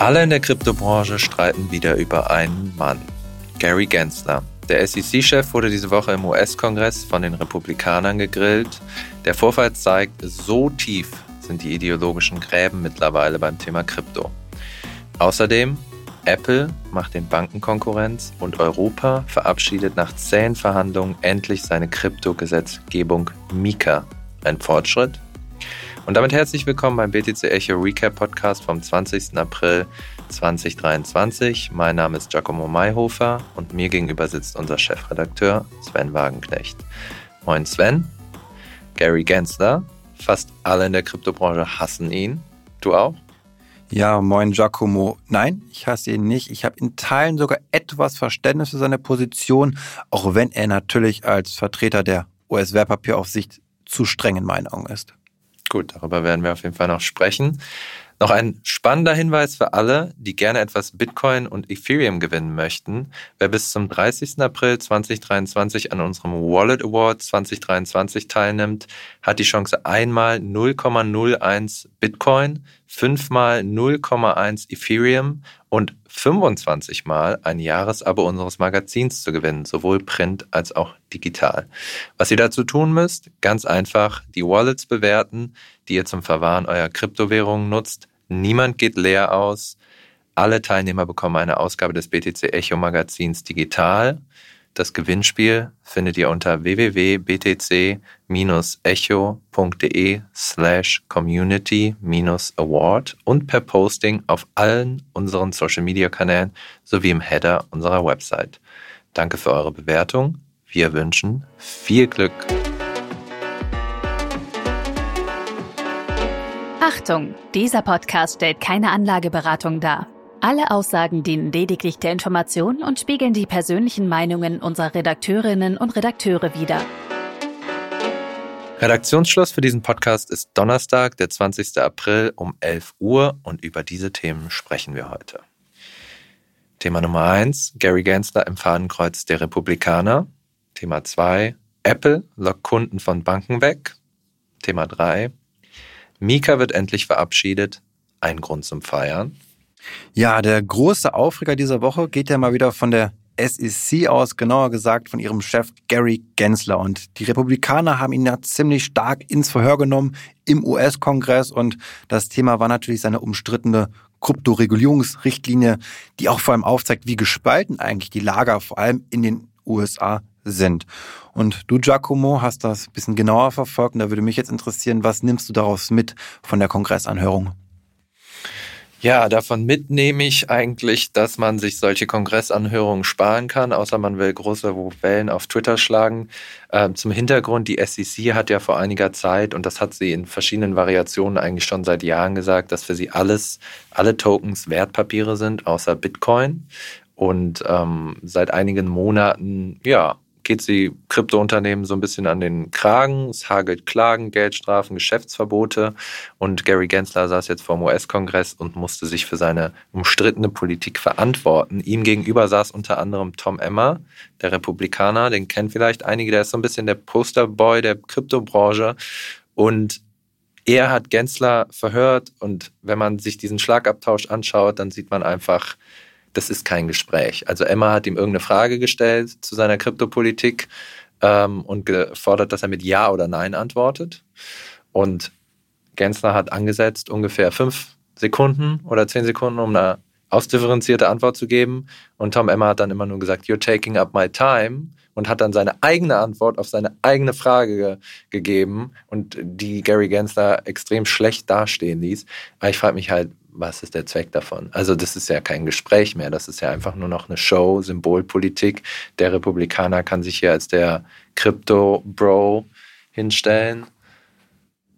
Alle in der Kryptobranche streiten wieder über einen Mann, Gary Gensler. Der SEC-Chef wurde diese Woche im US-Kongress von den Republikanern gegrillt. Der Vorfall zeigt, so tief sind die ideologischen Gräben mittlerweile beim Thema Krypto. Außerdem, Apple macht den Banken Konkurrenz und Europa verabschiedet nach zähen Verhandlungen endlich seine Kryptogesetzgebung Mika. Ein Fortschritt? Und damit herzlich willkommen beim BTC Echo Recap Podcast vom 20. April 2023. Mein Name ist Giacomo Mayhofer und mir gegenüber sitzt unser Chefredakteur Sven Wagenknecht. Moin Sven. Gary Gensler. Fast alle in der Kryptobranche hassen ihn. Du auch? Ja, moin Giacomo. Nein, ich hasse ihn nicht. Ich habe in Teilen sogar etwas Verständnis für seine Position, auch wenn er natürlich als Vertreter der US-Wertpapieraufsicht zu streng in meinen Augen ist. Gut, darüber werden wir auf jeden Fall noch sprechen. Noch ein spannender Hinweis für alle, die gerne etwas Bitcoin und Ethereum gewinnen möchten. Wer bis zum 30. April 2023 an unserem Wallet Award 2023 teilnimmt, hat die Chance einmal 0,01 Bitcoin, fünfmal 0,1 Ethereum und 25 Mal ein Jahresabo unseres Magazins zu gewinnen, sowohl print als auch digital. Was ihr dazu tun müsst, ganz einfach die Wallets bewerten, die ihr zum Verwahren eurer Kryptowährungen nutzt. Niemand geht leer aus. Alle Teilnehmer bekommen eine Ausgabe des BTC Echo Magazins digital. Das Gewinnspiel findet ihr unter www.btc-echo.de slash community-award und per Posting auf allen unseren Social-Media-Kanälen sowie im Header unserer Website. Danke für eure Bewertung. Wir wünschen viel Glück. Achtung, dieser Podcast stellt keine Anlageberatung dar. Alle Aussagen dienen lediglich der Information und spiegeln die persönlichen Meinungen unserer Redakteurinnen und Redakteure wider. Redaktionsschluss für diesen Podcast ist Donnerstag, der 20. April um 11 Uhr und über diese Themen sprechen wir heute. Thema Nummer 1, Gary Gensler im Fadenkreuz der Republikaner. Thema 2, Apple lockt Kunden von Banken weg. Thema 3, Mika wird endlich verabschiedet. Ein Grund zum Feiern. Ja, der große Aufreger dieser Woche geht ja mal wieder von der SEC aus, genauer gesagt von ihrem Chef Gary Gensler. Und die Republikaner haben ihn ja ziemlich stark ins Verhör genommen im US-Kongress. Und das Thema war natürlich seine umstrittene Kryptoregulierungsrichtlinie, die auch vor allem aufzeigt, wie gespalten eigentlich die Lager vor allem in den USA sind. Und du, Giacomo, hast das ein bisschen genauer verfolgt. Und da würde mich jetzt interessieren, was nimmst du daraus mit von der Kongressanhörung? Ja, davon mitnehme ich eigentlich, dass man sich solche Kongressanhörungen sparen kann, außer man will große Wellen auf Twitter schlagen. Ähm, zum Hintergrund, die SEC hat ja vor einiger Zeit, und das hat sie in verschiedenen Variationen eigentlich schon seit Jahren gesagt, dass für sie alles, alle Tokens Wertpapiere sind, außer Bitcoin. Und ähm, seit einigen Monaten, ja, geht sie Kryptounternehmen so ein bisschen an den Kragen. Es hagelt Klagen, Geldstrafen, Geschäftsverbote. Und Gary Gensler saß jetzt vor dem US-Kongress und musste sich für seine umstrittene Politik verantworten. Ihm gegenüber saß unter anderem Tom Emmer, der Republikaner. Den kennen vielleicht einige. Der ist so ein bisschen der Posterboy der Kryptobranche. Und er hat Gensler verhört. Und wenn man sich diesen Schlagabtausch anschaut, dann sieht man einfach, das ist kein Gespräch. Also Emma hat ihm irgendeine Frage gestellt zu seiner Kryptopolitik ähm, und gefordert, dass er mit Ja oder Nein antwortet. Und Gensler hat angesetzt, ungefähr fünf Sekunden oder zehn Sekunden, um eine ausdifferenzierte Antwort zu geben. Und Tom Emma hat dann immer nur gesagt, You're taking up my time und hat dann seine eigene Antwort auf seine eigene Frage ge gegeben und die Gary Gensler extrem schlecht dastehen ließ. Aber ich frage mich halt, was ist der Zweck davon? Also das ist ja kein Gespräch mehr, das ist ja einfach nur noch eine Show, Symbolpolitik. Der Republikaner kann sich hier als der Crypto-Bro hinstellen.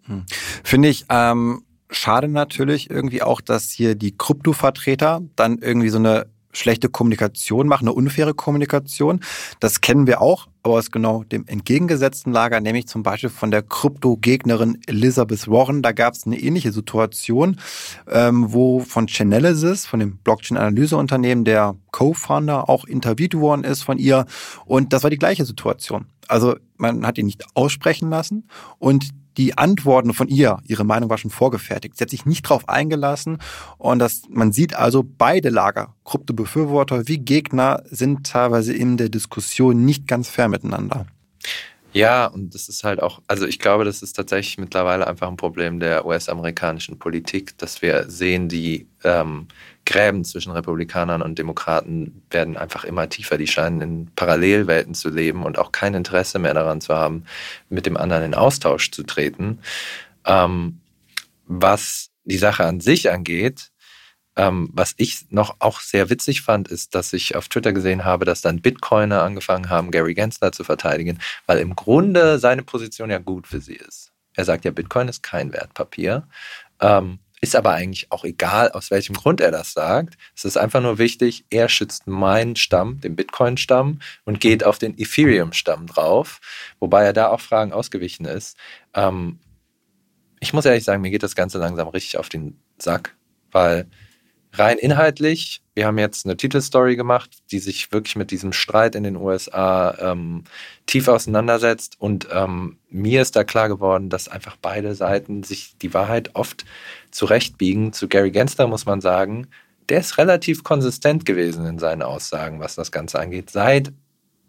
Hm. Finde ich ähm, schade natürlich irgendwie auch, dass hier die Krypto-Vertreter dann irgendwie so eine schlechte Kommunikation machen, eine unfaire Kommunikation. Das kennen wir auch aber aus genau dem entgegengesetzten Lager, nämlich zum Beispiel von der Krypto-Gegnerin Elizabeth Warren. Da gab es eine ähnliche Situation, ähm, wo von Chainalysis, von dem Blockchain-Analyseunternehmen, der Co-Founder auch interviewt worden ist von ihr. Und das war die gleiche Situation. Also man hat ihn nicht aussprechen lassen und die Antworten von ihr, ihre Meinung war schon vorgefertigt. Sie hat sich nicht drauf eingelassen und das, man sieht also beide Lager, Kryptobefürworter wie Gegner, sind teilweise in der Diskussion nicht ganz fair miteinander. Ja, und das ist halt auch, also ich glaube, das ist tatsächlich mittlerweile einfach ein Problem der US-amerikanischen Politik, dass wir sehen, die ähm, Gräben zwischen Republikanern und Demokraten werden einfach immer tiefer. Die scheinen in Parallelwelten zu leben und auch kein Interesse mehr daran zu haben, mit dem anderen in Austausch zu treten. Ähm, was die Sache an sich angeht, ähm, was ich noch auch sehr witzig fand, ist, dass ich auf Twitter gesehen habe, dass dann Bitcoiner angefangen haben, Gary Gensler zu verteidigen, weil im Grunde seine Position ja gut für sie ist. Er sagt ja, Bitcoin ist kein Wertpapier. Ähm, ist aber eigentlich auch egal, aus welchem Grund er das sagt. Es ist einfach nur wichtig, er schützt meinen Stamm, den Bitcoin-Stamm, und geht auf den Ethereum-Stamm drauf, wobei er da auch Fragen ausgewichen ist. Ähm, ich muss ehrlich sagen, mir geht das Ganze langsam richtig auf den Sack, weil rein inhaltlich, wir haben jetzt eine Titelstory gemacht, die sich wirklich mit diesem Streit in den USA ähm, tief auseinandersetzt. Und ähm, mir ist da klar geworden, dass einfach beide Seiten sich die Wahrheit oft zurechtbiegen. Zu Gary Gensler muss man sagen, der ist relativ konsistent gewesen in seinen Aussagen, was das Ganze angeht, seit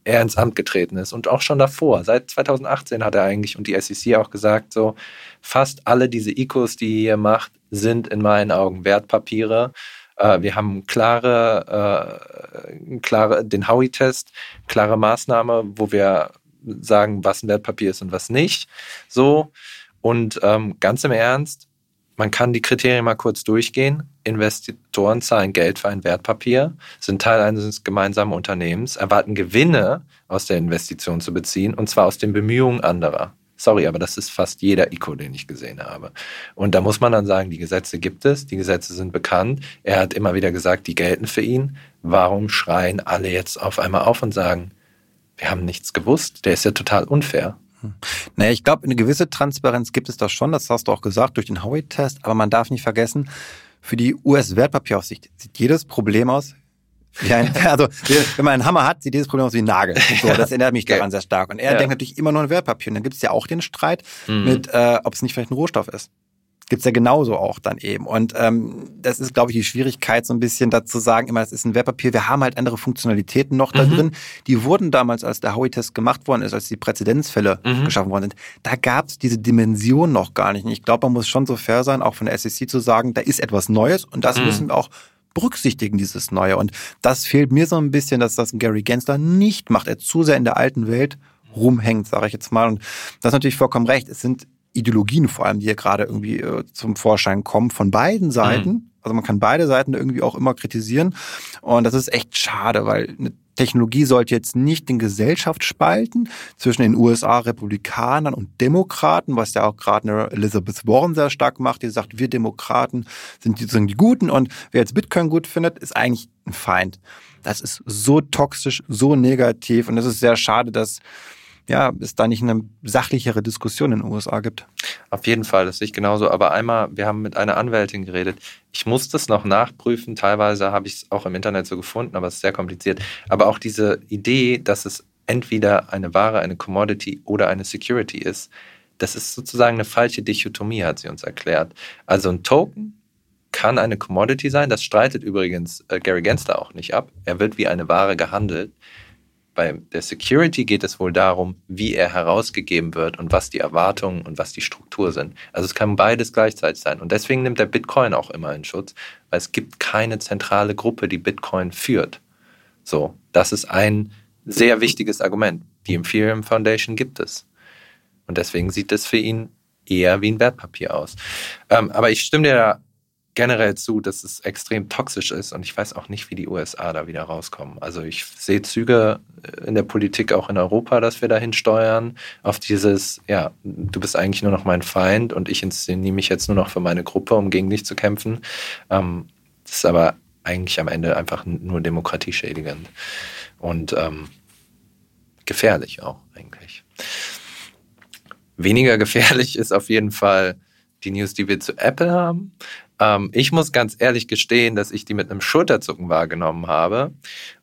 er ins Amt getreten ist und auch schon davor. Seit 2018 hat er eigentlich und die SEC auch gesagt, so fast alle diese Ecos, die ihr macht, sind in meinen Augen Wertpapiere. Äh, wir haben klare, äh, klare, den Howey-Test, klare Maßnahme, wo wir sagen, was ein Wertpapier ist und was nicht. So. Und ähm, ganz im Ernst, man kann die Kriterien mal kurz durchgehen. Investoren zahlen Geld für ein Wertpapier, sind Teil eines gemeinsamen Unternehmens, erwarten Gewinne aus der Investition zu beziehen, und zwar aus den Bemühungen anderer. Sorry, aber das ist fast jeder ICO, den ich gesehen habe. Und da muss man dann sagen, die Gesetze gibt es, die Gesetze sind bekannt. Er hat immer wieder gesagt, die gelten für ihn. Warum schreien alle jetzt auf einmal auf und sagen, wir haben nichts gewusst? Der ist ja total unfair. Hm. Naja, ich glaube, eine gewisse Transparenz gibt es da schon, das hast du auch gesagt, durch den Howey-Test, aber man darf nicht vergessen, für die US-Wertpapieraufsicht sieht jedes Problem aus wie ein, also, wenn man einen Hammer hat, sieht dieses Problem aus wie ein Nagel. So, das erinnert mich daran sehr stark. Und er ja. denkt natürlich immer nur an Wertpapier. Und dann gibt es ja auch den Streit mhm. mit, äh, ob es nicht vielleicht ein Rohstoff ist. Gibt's ja genauso auch dann eben. Und ähm, das ist, glaube ich, die Schwierigkeit, so ein bisschen dazu sagen, immer, es ist ein Wertpapier. Wir haben halt andere Funktionalitäten noch da mhm. drin. Die wurden damals, als der Howey-Test gemacht worden ist, als die Präzedenzfälle mhm. geschaffen worden sind, da gab's diese Dimension noch gar nicht. Und ich glaube, man muss schon so fair sein, auch von der SEC zu sagen, da ist etwas Neues und das mhm. müssen wir auch berücksichtigen, dieses Neue. Und das fehlt mir so ein bisschen, dass das Gary Gensler nicht macht. Er zu sehr in der alten Welt rumhängt, sage ich jetzt mal. Und das ist natürlich vollkommen recht. Es sind Ideologien vor allem, die hier gerade irgendwie äh, zum Vorschein kommen, von beiden Seiten. Mhm. Also man kann beide Seiten irgendwie auch immer kritisieren. Und das ist echt schade, weil eine Technologie sollte jetzt nicht den Gesellschaft spalten zwischen den USA Republikanern und Demokraten, was ja auch gerade Elizabeth Warren sehr stark macht, die sagt, wir Demokraten sind die, sind die Guten und wer jetzt Bitcoin gut findet, ist eigentlich ein Feind. Das ist so toxisch, so negativ und es ist sehr schade, dass ja, es da nicht eine sachlichere Diskussion in den USA gibt. Auf jeden Fall, das sehe ich genauso. Aber einmal, wir haben mit einer Anwältin geredet. Ich muss das noch nachprüfen. Teilweise habe ich es auch im Internet so gefunden, aber es ist sehr kompliziert. Aber auch diese Idee, dass es entweder eine Ware, eine Commodity oder eine Security ist, das ist sozusagen eine falsche Dichotomie, hat sie uns erklärt. Also ein Token kann eine Commodity sein. Das streitet übrigens äh, Gary Gensler auch nicht ab. Er wird wie eine Ware gehandelt bei der Security geht es wohl darum, wie er herausgegeben wird und was die Erwartungen und was die Struktur sind. Also es kann beides gleichzeitig sein. Und deswegen nimmt der Bitcoin auch immer in Schutz, weil es gibt keine zentrale Gruppe, die Bitcoin führt. So, das ist ein sehr wichtiges Argument. Die Ethereum Foundation gibt es. Und deswegen sieht es für ihn eher wie ein Wertpapier aus. Ähm, aber ich stimme dir da generell zu, dass es extrem toxisch ist und ich weiß auch nicht, wie die USA da wieder rauskommen. Also ich sehe Züge äh, in der Politik auch in Europa, dass wir dahin steuern, auf dieses, ja, du bist eigentlich nur noch mein Feind und ich inszeniere mich jetzt nur noch für meine Gruppe, um gegen dich zu kämpfen. Ähm, das ist aber eigentlich am Ende einfach nur demokratieschädigend. Und ähm, gefährlich auch eigentlich. Weniger gefährlich ist auf jeden Fall die News, die wir zu Apple haben. Ähm, ich muss ganz ehrlich gestehen, dass ich die mit einem Schulterzucken wahrgenommen habe.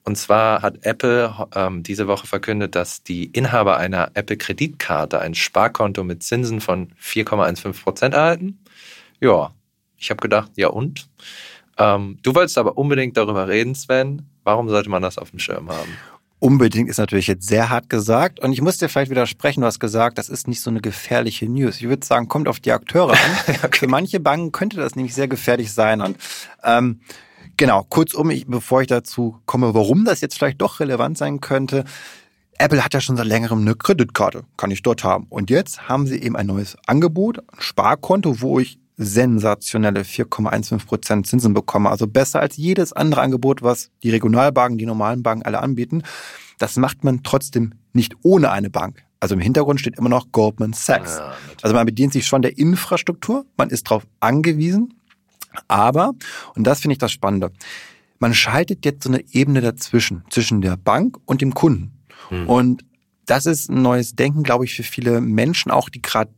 Und zwar hat Apple ähm, diese Woche verkündet, dass die Inhaber einer Apple-Kreditkarte ein Sparkonto mit Zinsen von 4,15 Prozent erhalten. Ja, ich habe gedacht, ja und? Ähm, du wolltest aber unbedingt darüber reden, Sven. Warum sollte man das auf dem Schirm haben? Unbedingt ist natürlich jetzt sehr hart gesagt. Und ich muss dir vielleicht widersprechen, du hast gesagt, das ist nicht so eine gefährliche News. Ich würde sagen, kommt auf die Akteure an. okay. Für manche Banken könnte das nämlich sehr gefährlich sein. Und ähm, genau, kurzum, ich, bevor ich dazu komme, warum das jetzt vielleicht doch relevant sein könnte. Apple hat ja schon seit längerem eine Kreditkarte, kann ich dort haben. Und jetzt haben sie eben ein neues Angebot, ein Sparkonto, wo ich sensationelle 4,15 Prozent Zinsen bekomme. Also besser als jedes andere Angebot, was die Regionalbanken, die normalen Banken alle anbieten. Das macht man trotzdem nicht ohne eine Bank. Also im Hintergrund steht immer noch Goldman Sachs. Ja, also man bedient sich schon der Infrastruktur, man ist darauf angewiesen. Aber, und das finde ich das Spannende, man schaltet jetzt so eine Ebene dazwischen, zwischen der Bank und dem Kunden. Hm. Und das ist ein neues Denken, glaube ich, für viele Menschen auch, die gerade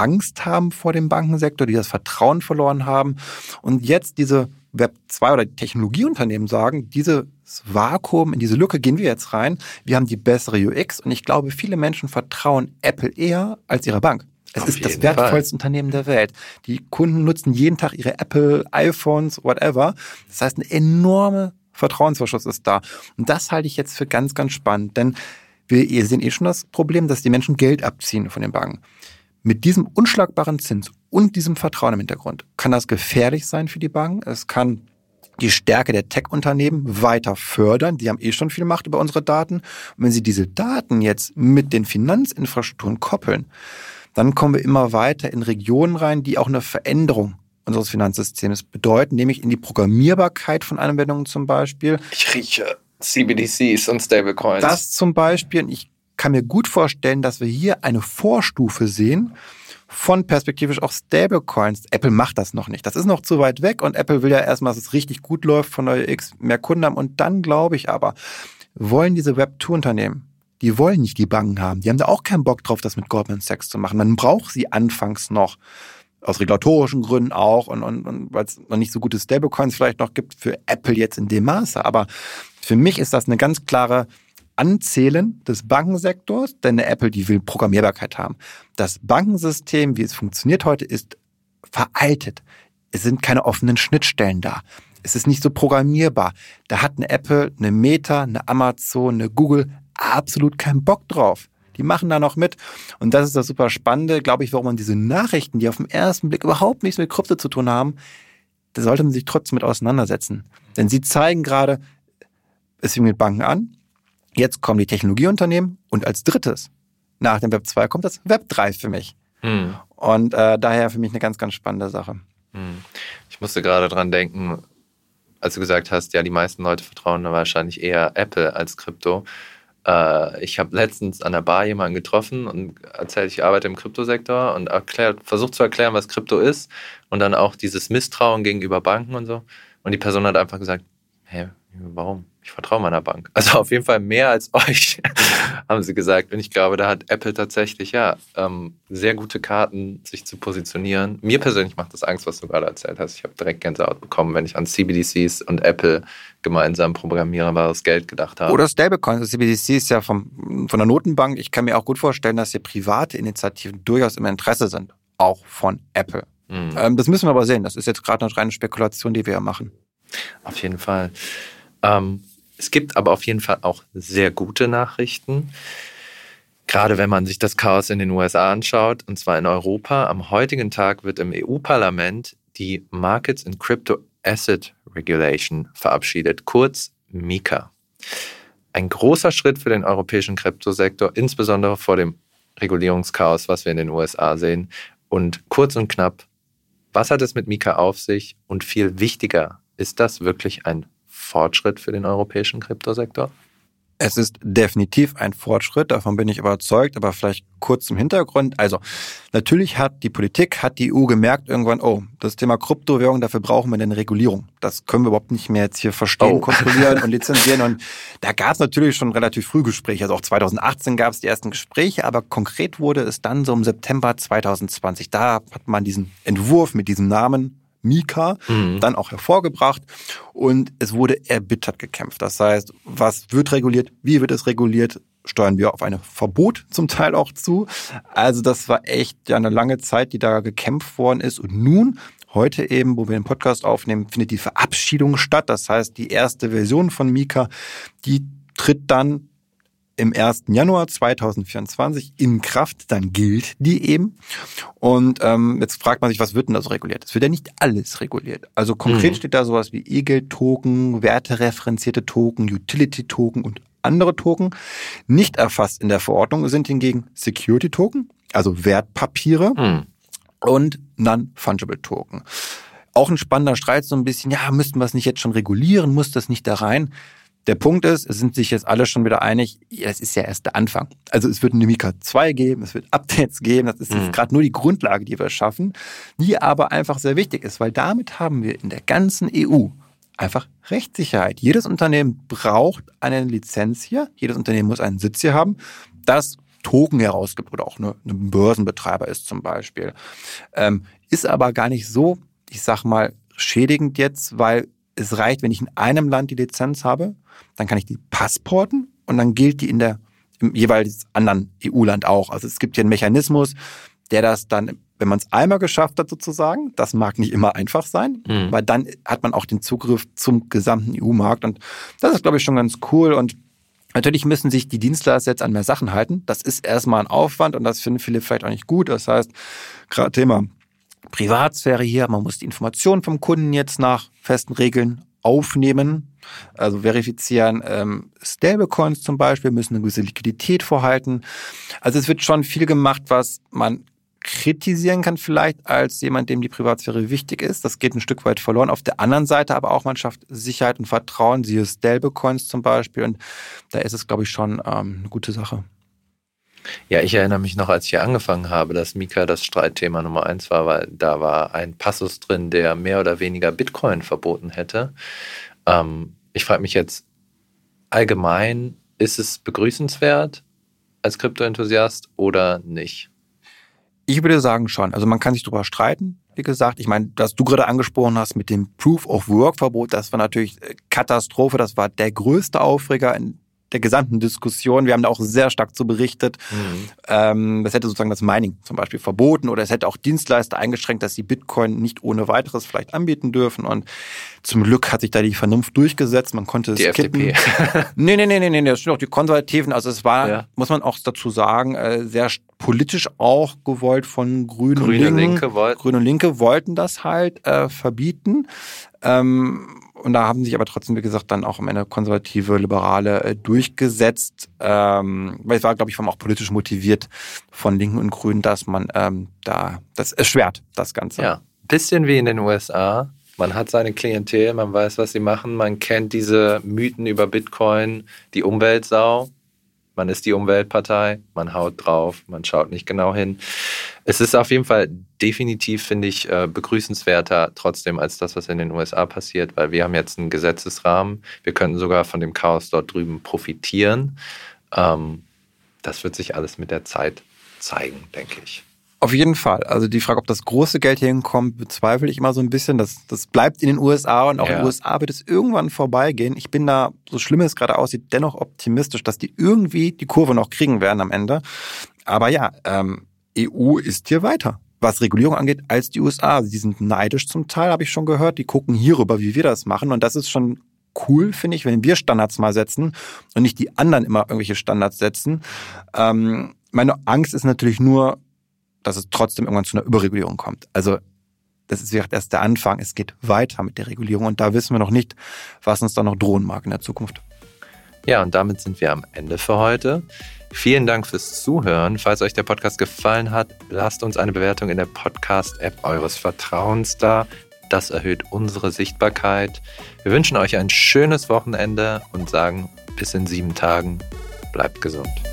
Angst haben vor dem Bankensektor, die das Vertrauen verloren haben und jetzt diese Web 2 oder Technologieunternehmen sagen, dieses Vakuum, in diese Lücke gehen wir jetzt rein. Wir haben die bessere UX und ich glaube, viele Menschen vertrauen Apple eher als ihrer Bank. Es Auf ist das wertvollste Fall. Unternehmen der Welt. Die Kunden nutzen jeden Tag ihre Apple, iPhones, whatever. Das heißt, eine enorme Vertrauensvorschuss ist da. Und das halte ich jetzt für ganz, ganz spannend, denn wir sehen eh schon das Problem, dass die Menschen Geld abziehen von den Banken. Mit diesem unschlagbaren Zins und diesem Vertrauen im Hintergrund kann das gefährlich sein für die Banken. Es kann die Stärke der Tech-Unternehmen weiter fördern. Die haben eh schon viel Macht über unsere Daten. Und wenn sie diese Daten jetzt mit den Finanzinfrastrukturen koppeln, dann kommen wir immer weiter in Regionen rein, die auch eine Veränderung unseres Finanzsystems bedeuten, nämlich in die Programmierbarkeit von Anwendungen zum Beispiel. Ich rieche CBDCs und Stablecoins. Das zum Beispiel. Ich kann mir gut vorstellen, dass wir hier eine Vorstufe sehen von perspektivisch auch Stablecoins. Apple macht das noch nicht. Das ist noch zu weit weg und Apple will ja erstmal, dass es richtig gut läuft, von der X mehr Kunden haben. Und dann glaube ich aber, wollen diese Web2-Unternehmen, die wollen nicht die Banken haben. Die haben da auch keinen Bock drauf, das mit Goldman Sachs zu machen. Man braucht sie anfangs noch. Aus regulatorischen Gründen auch und, und, und weil es noch nicht so gute Stablecoins vielleicht noch gibt für Apple jetzt in dem Maße. Aber für mich ist das eine ganz klare Anzählen des Bankensektors, denn eine Apple, die will Programmierbarkeit haben. Das Bankensystem, wie es funktioniert heute, ist veraltet. Es sind keine offenen Schnittstellen da. Es ist nicht so programmierbar. Da hat eine Apple, eine Meta, eine Amazon, eine Google absolut keinen Bock drauf. Die machen da noch mit. Und das ist das super Spannende, glaube ich, warum man diese Nachrichten, die auf den ersten Blick überhaupt nichts mit Krypto zu tun haben, da sollte man sich trotzdem mit auseinandersetzen. Denn sie zeigen gerade, es fing mit Banken an, Jetzt kommen die Technologieunternehmen und als drittes nach dem Web 2 kommt das Web 3 für mich. Hm. Und äh, daher für mich eine ganz, ganz spannende Sache. Hm. Ich musste gerade dran denken, als du gesagt hast, ja, die meisten Leute vertrauen wahrscheinlich eher Apple als Krypto. Äh, ich habe letztens an der Bar jemanden getroffen und erzählt, ich arbeite im Kryptosektor und erklärt, versucht zu erklären, was Krypto ist und dann auch dieses Misstrauen gegenüber Banken und so. Und die Person hat einfach gesagt, hä, warum? ich vertraue meiner Bank. Also auf jeden Fall mehr als euch, haben sie gesagt. Und ich glaube, da hat Apple tatsächlich ja ähm, sehr gute Karten, sich zu positionieren. Mir persönlich macht das Angst, was du gerade erzählt hast. Ich habe direkt Gänsehaut bekommen, wenn ich an CBDCs und Apple gemeinsam programmierbares Geld gedacht habe. Oder Stablecoins. Also CBDC ist ja vom, von der Notenbank. Ich kann mir auch gut vorstellen, dass hier private Initiativen durchaus im Interesse sind. Auch von Apple. Mhm. Ähm, das müssen wir aber sehen. Das ist jetzt gerade eine reine Spekulation, die wir ja machen. Auf jeden Fall. Ähm, es gibt aber auf jeden Fall auch sehr gute Nachrichten. Gerade wenn man sich das Chaos in den USA anschaut, und zwar in Europa. Am heutigen Tag wird im EU-Parlament die Markets in Crypto Asset Regulation verabschiedet, kurz MiCA. Ein großer Schritt für den europäischen Kryptosektor, insbesondere vor dem Regulierungschaos, was wir in den USA sehen. Und kurz und knapp, was hat es mit MiCA auf sich? Und viel wichtiger, ist das wirklich ein Fortschritt für den europäischen Kryptosektor? Es ist definitiv ein Fortschritt, davon bin ich überzeugt, aber vielleicht kurz zum Hintergrund. Also, natürlich hat die Politik, hat die EU gemerkt irgendwann, oh, das Thema Kryptowährung, dafür brauchen wir eine Regulierung. Das können wir überhaupt nicht mehr jetzt hier verstehen, oh. kontrollieren und lizenzieren. Und da gab es natürlich schon relativ früh Gespräche. Also auch 2018 gab es die ersten Gespräche, aber konkret wurde es dann so im September 2020. Da hat man diesen Entwurf mit diesem Namen Mika mhm. dann auch hervorgebracht und es wurde erbittert gekämpft. Das heißt, was wird reguliert, wie wird es reguliert, steuern wir auf ein Verbot zum Teil auch zu. Also das war echt ja eine lange Zeit, die da gekämpft worden ist und nun Heute eben, wo wir den Podcast aufnehmen, findet die Verabschiedung statt. Das heißt, die erste Version von Mika, die tritt dann im 1. Januar 2024 in Kraft, dann gilt die eben. Und ähm, jetzt fragt man sich, was wird denn da so reguliert? Es wird ja nicht alles reguliert. Also konkret mhm. steht da sowas wie E-Geld-Token, wertereferenzierte Token, Utility-Token und andere Token. Nicht erfasst in der Verordnung sind hingegen Security-Token, also Wertpapiere mhm. und Non-Fungible Token. Auch ein spannender Streit so ein bisschen, ja, müssten wir es nicht jetzt schon regulieren, muss das nicht da rein? Der Punkt ist, es sind sich jetzt alle schon wieder einig, es ist ja erst der Anfang. Also es wird eine Mika 2 geben, es wird Updates geben, das ist mhm. jetzt gerade nur die Grundlage, die wir schaffen, die aber einfach sehr wichtig ist, weil damit haben wir in der ganzen EU einfach Rechtssicherheit. Jedes Unternehmen braucht eine Lizenz hier, jedes Unternehmen muss einen Sitz hier haben, das Token herausgibt oder auch eine, ein Börsenbetreiber ist zum Beispiel. Ähm, ist aber gar nicht so, ich sag mal, schädigend jetzt, weil es reicht, wenn ich in einem Land die Lizenz habe, dann kann ich die passporten und dann gilt die in der im jeweils anderen EU-Land auch. Also es gibt hier einen Mechanismus, der das dann, wenn man es einmal geschafft hat sozusagen, das mag nicht immer einfach sein, mhm. weil dann hat man auch den Zugriff zum gesamten EU-Markt und das ist, glaube ich, schon ganz cool und Natürlich müssen sich die Dienstleister jetzt an mehr Sachen halten. Das ist erstmal ein Aufwand und das finden viele vielleicht auch nicht gut. Das heißt, gerade Thema Privatsphäre hier, man muss die Informationen vom Kunden jetzt nach festen Regeln aufnehmen, also verifizieren. Ähm, Stablecoins zum Beispiel müssen eine gewisse Liquidität vorhalten. Also es wird schon viel gemacht, was man kritisieren kann vielleicht als jemand, dem die Privatsphäre wichtig ist. Das geht ein Stück weit verloren. Auf der anderen Seite aber auch, man schafft Sicherheit und Vertrauen, siehe Stablecoins zum Beispiel. Und da ist es, glaube ich, schon ähm, eine gute Sache. Ja, ich erinnere mich noch, als ich hier angefangen habe, dass Mika das Streitthema Nummer eins war, weil da war ein Passus drin, der mehr oder weniger Bitcoin verboten hätte. Ähm, ich frage mich jetzt allgemein, ist es begrüßenswert als Kryptoenthusiast oder nicht? Ich würde sagen schon. Also man kann sich darüber streiten, wie gesagt. Ich meine, was du gerade angesprochen hast mit dem Proof of Work Verbot, das war natürlich äh, Katastrophe. Das war der größte Aufreger in der gesamten Diskussion. Wir haben da auch sehr stark zu berichtet. Mhm. Ähm, das hätte sozusagen das Mining zum Beispiel verboten oder es hätte auch Dienstleister eingeschränkt, dass sie Bitcoin nicht ohne weiteres vielleicht anbieten dürfen. Und zum Glück hat sich da die Vernunft durchgesetzt. Man konnte es die kippen. FDP. nee, nee, nee, nee, nee, das sind auch die Konservativen. Also es war, ja. muss man auch dazu sagen, äh, sehr politisch auch gewollt von Grünen Grüne und Linke. Linke Grüne und Linke wollten das halt äh, verbieten. Ähm, und da haben sich aber trotzdem, wie gesagt, dann auch am Ende konservative, liberale äh, durchgesetzt. Ähm, weil es war, glaube ich, auch politisch motiviert von Linken und Grünen, dass man ähm, da, das erschwert, das Ganze. Ja, bisschen wie in den USA. Man hat seine Klientel, man weiß, was sie machen, man kennt diese Mythen über Bitcoin, die Umweltsau man ist die Umweltpartei, man haut drauf, man schaut nicht genau hin. Es ist auf jeden Fall definitiv, finde ich, äh, begrüßenswerter trotzdem als das, was in den USA passiert, weil wir haben jetzt einen Gesetzesrahmen. Wir könnten sogar von dem Chaos dort drüben profitieren. Ähm, das wird sich alles mit der Zeit zeigen, denke ich. Auf jeden Fall. Also die Frage, ob das große Geld hier hinkommt, bezweifle ich immer so ein bisschen. Das, das bleibt in den USA und auch ja. in den USA wird es irgendwann vorbeigehen. Ich bin da, so schlimm es gerade aussieht, dennoch optimistisch, dass die irgendwie die Kurve noch kriegen werden am Ende. Aber ja, ähm, EU ist hier weiter, was Regulierung angeht, als die USA. Die sind neidisch zum Teil, habe ich schon gehört. Die gucken hierüber, wie wir das machen. Und das ist schon cool, finde ich, wenn wir Standards mal setzen und nicht die anderen immer irgendwelche Standards setzen. Ähm, meine Angst ist natürlich nur, dass es trotzdem irgendwann zu einer Überregulierung kommt. Also das ist erst der Anfang. Es geht weiter mit der Regulierung und da wissen wir noch nicht, was uns da noch drohen mag in der Zukunft. Ja, und damit sind wir am Ende für heute. Vielen Dank fürs Zuhören. Falls euch der Podcast gefallen hat, lasst uns eine Bewertung in der Podcast-App eures Vertrauens da. Das erhöht unsere Sichtbarkeit. Wir wünschen euch ein schönes Wochenende und sagen bis in sieben Tagen. Bleibt gesund.